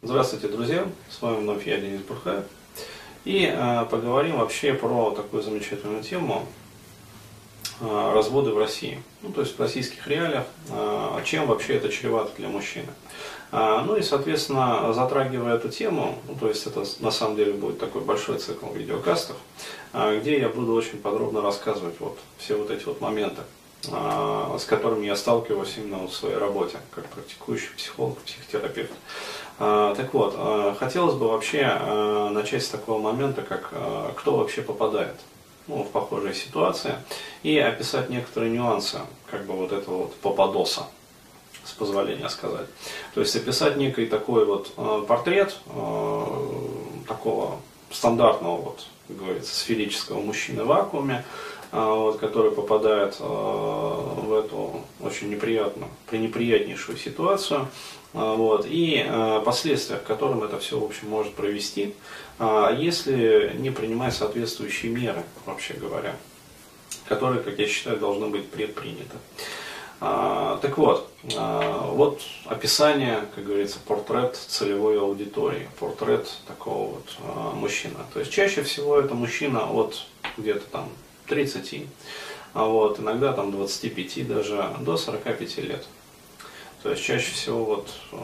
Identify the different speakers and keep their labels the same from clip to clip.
Speaker 1: Здравствуйте, друзья! С вами вновь я, Денис Бурхаев. И э, поговорим вообще про такую замечательную тему э, разводы в России. Ну, то есть в российских реалиях, э, чем вообще это чревато для мужчины. Э, ну и, соответственно, затрагивая эту тему, ну, то есть это на самом деле будет такой большой цикл видеокастов, э, где я буду очень подробно рассказывать вот все вот эти вот моменты с которыми я сталкиваюсь именно в своей работе, как практикующий психолог, психотерапевт. Так вот, хотелось бы вообще начать с такого момента, как кто вообще попадает ну, в похожие ситуации, и описать некоторые нюансы, как бы вот этого вот попадоса, с позволения сказать. То есть описать некий такой вот портрет такого стандартного, вот, как говорится, сферического мужчины в вакууме, а, вот, который попадает а, в эту очень неприятную, пренеприятнейшую ситуацию, а, вот, и последствия, к которым это все, в общем, может провести, если не принимать соответствующие меры, вообще говоря, которые, как я считаю, должны быть предприняты. Так вот, вот описание, как говорится, портрет целевой аудитории, портрет такого вот мужчины. То есть чаще всего это мужчина от где-то там 30, а вот, иногда там 25 даже, до 45 лет. То есть чаще всего вот э,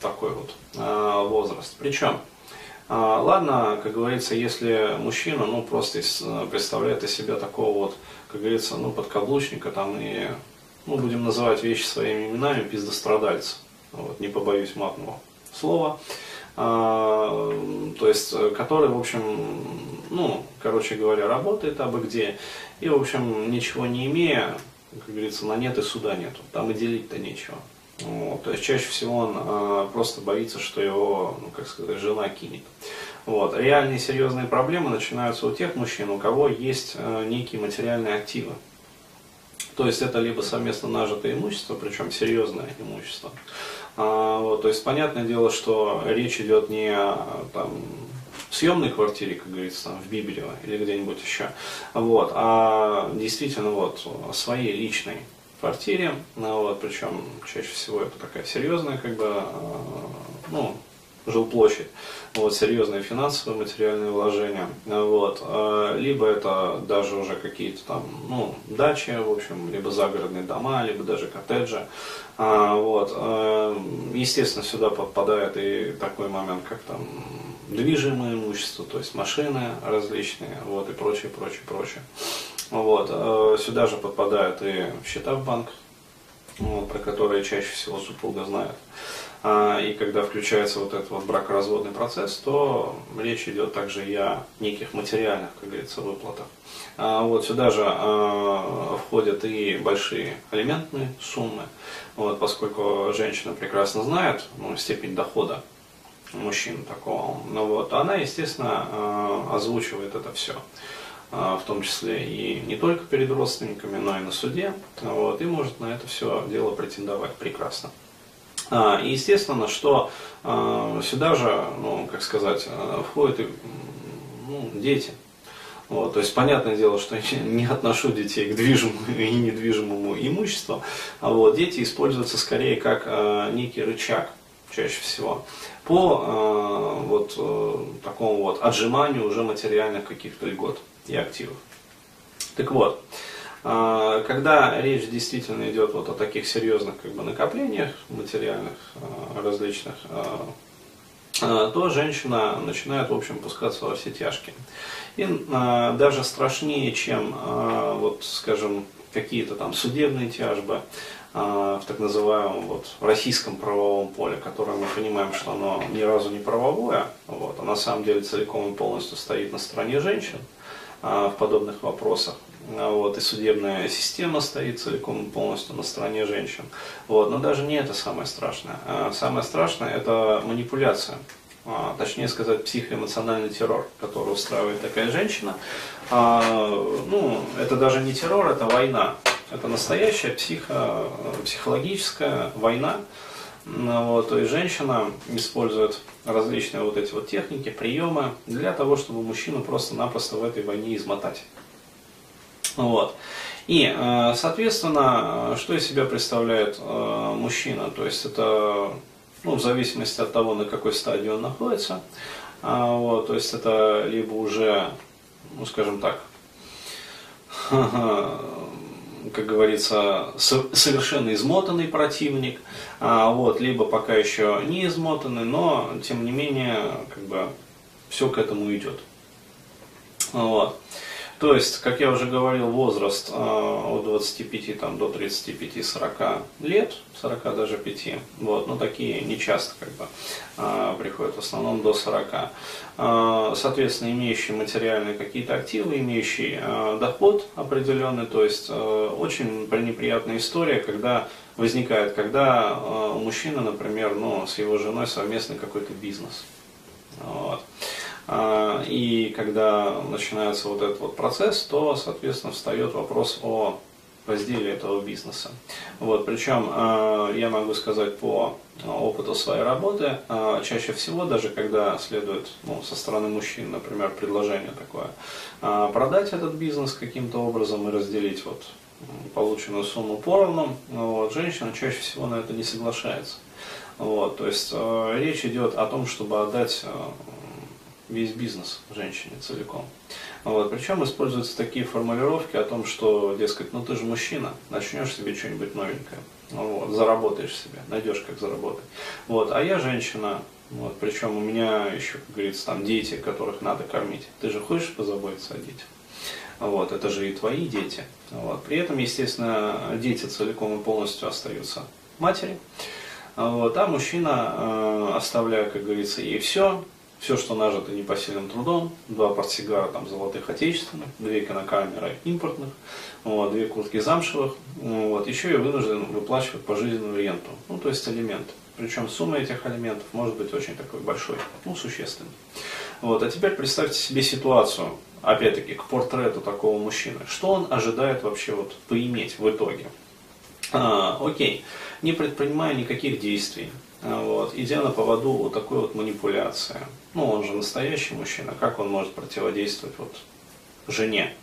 Speaker 1: такой вот э, возраст. Причем, э, ладно, как говорится, если мужчина, ну, просто представляет из себя такого вот, как говорится, ну, подкаблучника там и, ну, будем называть вещи своими именами, пиздострадальца. Вот, не побоюсь матного слова. А, то есть, который, в общем, ну, короче говоря, работает абы где, и, в общем, ничего не имея, как говорится, на нет и суда нету, там и делить-то нечего. Вот, то есть чаще всего он а, просто боится, что его, ну, как сказать, жена кинет. Вот. Реальные серьезные проблемы начинаются у тех мужчин, у кого есть а, некие материальные активы. То есть это либо совместно нажитое имущество, причем серьезное имущество. А, вот, то есть понятное дело, что речь идет не о там, съемной квартире, как говорится, там, в Бибелево или где-нибудь еще, вот, а действительно вот о своей личной квартире, ну, вот, причем чаще всего это такая серьезная, как бы, а, ну, жилплощадь, вот, серьезные финансовые, материальные вложения, вот, а, либо это даже уже какие-то там, ну, дачи, в общем, либо загородные дома, либо даже коттеджи, а, вот, естественно, сюда подпадает и такой момент, как там движимое имущество, то есть машины различные, вот, и прочее, прочее, прочее. Вот. Сюда же подпадают и счета в банк, вот, про которые чаще всего супруга знает. А, и когда включается вот этот вот бракоразводный процесс, то речь идет также и о неких материальных, как говорится, выплатах. А, вот сюда же а, входят и большие алиментные суммы, вот, поскольку женщина прекрасно знает ну, степень дохода мужчин такого. Ну вот, она, естественно, озвучивает это все в том числе и не только перед родственниками, но и на суде, вот, и может на это все дело претендовать прекрасно. А, и естественно, что э, сюда же, ну, как сказать, входят и ну, дети. Вот, то есть, понятное дело, что я не отношу детей к движимому и недвижимому имуществу, а вот дети используются скорее как э, некий рычаг чаще всего, по э, вот э, такому вот отжиманию уже материальных каких-то льгот и активов. Так вот, э, когда речь действительно идет вот о таких серьезных как бы, накоплениях материальных э, различных, э, э, то женщина начинает, в общем, пускаться во все тяжкие. И даже страшнее, чем, вот, скажем, какие-то там судебные тяжбы, в так называемом вот, российском правовом поле, которое мы понимаем, что оно ни разу не правовое, вот, а на самом деле целиком и полностью стоит на стороне женщин в подобных вопросах. А, вот, и судебная система стоит целиком и полностью на стороне женщин. Вот, но даже не это самое страшное. Самое страшное это манипуляция точнее сказать, психоэмоциональный террор, который устраивает такая женщина. ну, это даже не террор, это война. Это настоящая психо, психологическая война. Ну вот, то есть женщина использует различные вот эти вот техники, приемы для того, чтобы мужчину просто-напросто в этой войне измотать. Вот. И, э, соответственно, что из себя представляет э, мужчина? То есть это ну, в зависимости от того, на какой стадии он находится. Вот, то есть это либо уже, ну, скажем так, как говорится, совершенно измотанный противник, вот, либо пока еще не измотанный, но тем не менее, как бы, все к этому идет. Вот. То есть, как я уже говорил, возраст э, от 25 там, до 35-40 лет, 40 даже 5, вот, но такие не часто как бы, э, приходят, в основном до 40. Э, соответственно, имеющие материальные какие-то активы, имеющие э, доход определенный, то есть э, очень неприятная история, когда возникает, когда э, у мужчины, например, ну, с его женой совместный какой-то бизнес. Вот. А, и когда начинается вот этот вот процесс, то, соответственно, встает вопрос о разделе этого бизнеса. Вот, причем а, я могу сказать по опыту своей работы, а, чаще всего, даже когда следует ну, со стороны мужчин, например, предложение такое, продать этот бизнес каким-то образом и разделить вот полученную сумму поровну, вот, женщина чаще всего на это не соглашается. Вот, то есть речь идет о том, чтобы отдать весь бизнес женщине целиком. Вот. Причем используются такие формулировки о том, что, дескать, ну ты же мужчина, начнешь себе что-нибудь новенькое, вот, заработаешь себе, найдешь как заработать. Вот. А я женщина, вот, причем у меня еще, как говорится, там дети, которых надо кормить. Ты же хочешь позаботиться о детях? Вот, это же и твои дети. Вот. При этом, естественно, дети целиком и полностью остаются матери. Вот, а мужчина, э, оставляя, как говорится, ей все, все, что нажито непосильным трудом, два портсигара там золотых отечественных, две кинокамеры импортных, вот, две куртки замшевых, вот, еще и вынужден выплачивать пожизненную ренту, ну, то есть алименты. Причем сумма этих алиментов может быть очень такой большой, ну, существенной. Вот, а теперь представьте себе ситуацию, опять-таки, к портрету такого мужчины. Что он ожидает вообще вот поиметь в итоге? А, окей, не предпринимая никаких действий, вот, идя на поводу вот такой вот манипуляции. Ну, он же настоящий мужчина, как он может противодействовать вот жене?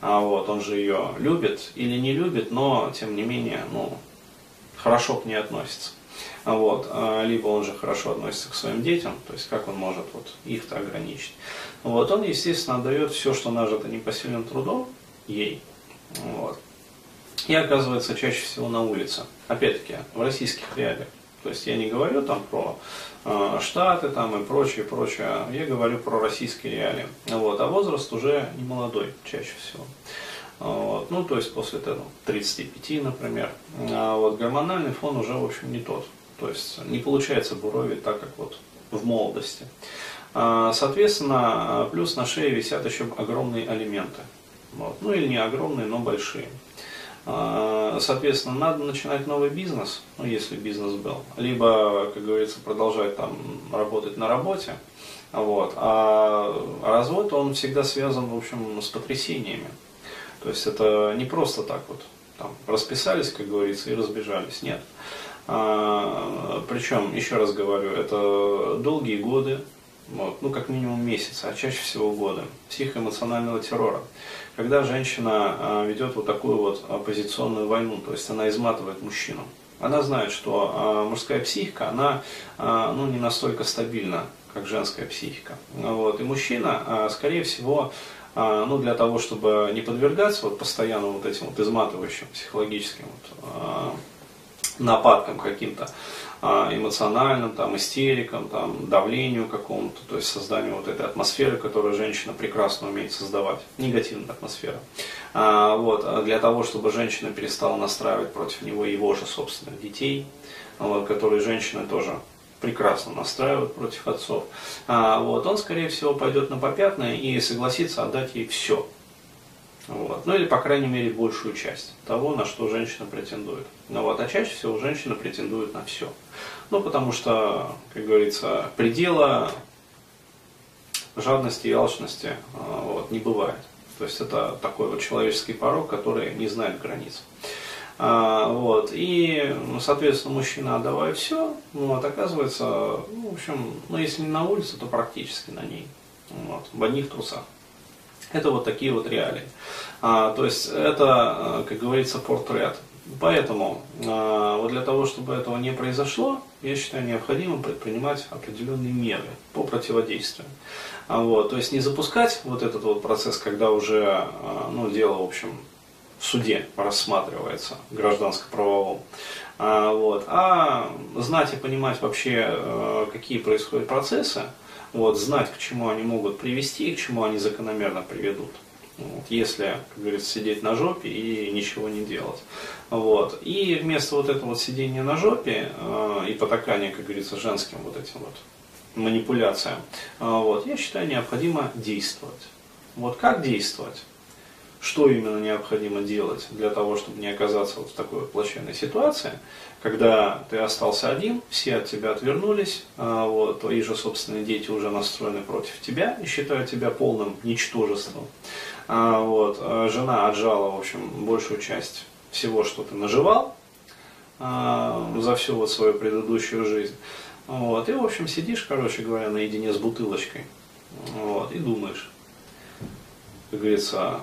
Speaker 1: А вот, он же ее любит или не любит, но, тем не менее, ну, хорошо к ней относится. А вот, а, либо он же хорошо относится к своим детям, то есть как он может вот их-то ограничить. Вот, он, естественно, отдает все, что нажито непосильным трудом, ей. Вот. И оказывается чаще всего на улице. Опять-таки, в российских реалиях. То есть я не говорю там про э, Штаты там и прочее, прочее, я говорю про российские реалии. Вот, а возраст уже не молодой чаще всего. Вот, ну, то есть после этого 35, например. А вот гормональный фон уже, в общем, не тот. То есть не получается буровить так, как вот в молодости. А, соответственно, плюс на шее висят еще огромные алименты. Вот. Ну или не огромные, но большие. А, соответственно, надо начинать новый бизнес, ну, если бизнес был, либо, как говорится, продолжать там работать на работе, вот. А развод, он всегда связан, в общем, с потрясениями. То есть это не просто так вот, там, расписались, как говорится, и разбежались, нет. А, причем, еще раз говорю, это долгие годы, вот, ну как минимум месяца, а чаще всего годы, психоэмоционального террора. Когда женщина а, ведет вот такую вот оппозиционную войну, то есть она изматывает мужчину. Она знает, что а, мужская психика, она а, ну, не настолько стабильна, как женская психика. Вот. И мужчина, скорее всего, ну, для того, чтобы не подвергаться вот постоянно вот этим вот изматывающим психологическим вот, нападкам каким-то, а, эмоциональным, там, истерикам, там, давлению какому-то, то есть созданию вот этой атмосферы, которую женщина прекрасно умеет создавать, негативная атмосфера. А, вот, а для того, чтобы женщина перестала настраивать против него его же собственных детей, вот, которые женщины тоже прекрасно настраивают против отцов, а, вот, он, скорее всего, пойдет на попятное и согласится отдать ей все, вот. Ну или, по крайней мере, большую часть того, на что женщина претендует. Ну, вот. А чаще всего женщина претендует на все. Ну, потому что, как говорится, предела жадности и алчности а, вот, не бывает. То есть это такой вот человеческий порог, который не знает границ. А, вот, и, ну, соответственно, мужчина, отдавая все, ну, вот, оказывается, ну, в общем, ну, если не на улице, то практически на ней. Вот, в одних трусах. Это вот такие вот реалии. А, то есть это, как говорится, портрет. Поэтому э, вот для того, чтобы этого не произошло, я считаю необходимым предпринимать определенные меры по противодействию. А вот, то есть не запускать вот этот вот процесс, когда уже э, ну, дело, в общем, в суде рассматривается, гражданско-правовом, а, вот, а знать и понимать вообще, э, какие происходят процессы, вот, знать, к чему они могут привести и к чему они закономерно приведут. Вот, если, как говорится, сидеть на жопе и ничего не делать. Вот. И вместо вот этого вот сидения на жопе э, и потакания, как говорится, женским вот этим вот манипуляциям, э, вот, я считаю, необходимо действовать. Вот как действовать? Что именно необходимо делать для того, чтобы не оказаться вот в такой плачевной ситуации, когда ты остался один, все от тебя отвернулись, э, вот, твои же собственные дети уже настроены против тебя и считают тебя полным ничтожеством. А, вот, а жена отжала, в общем, большую часть всего, что ты наживал а, за всю вот свою предыдущую жизнь. Вот, и, в общем, сидишь, короче говоря, наедине с бутылочкой. Вот, и думаешь, как говорится,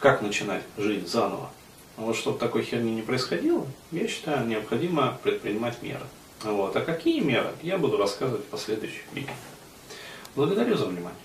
Speaker 1: как начинать жизнь заново. Вот чтобы такой херни не происходило, я считаю, необходимо предпринимать меры. Вот. А какие меры, я буду рассказывать в последующих видео. Благодарю за внимание.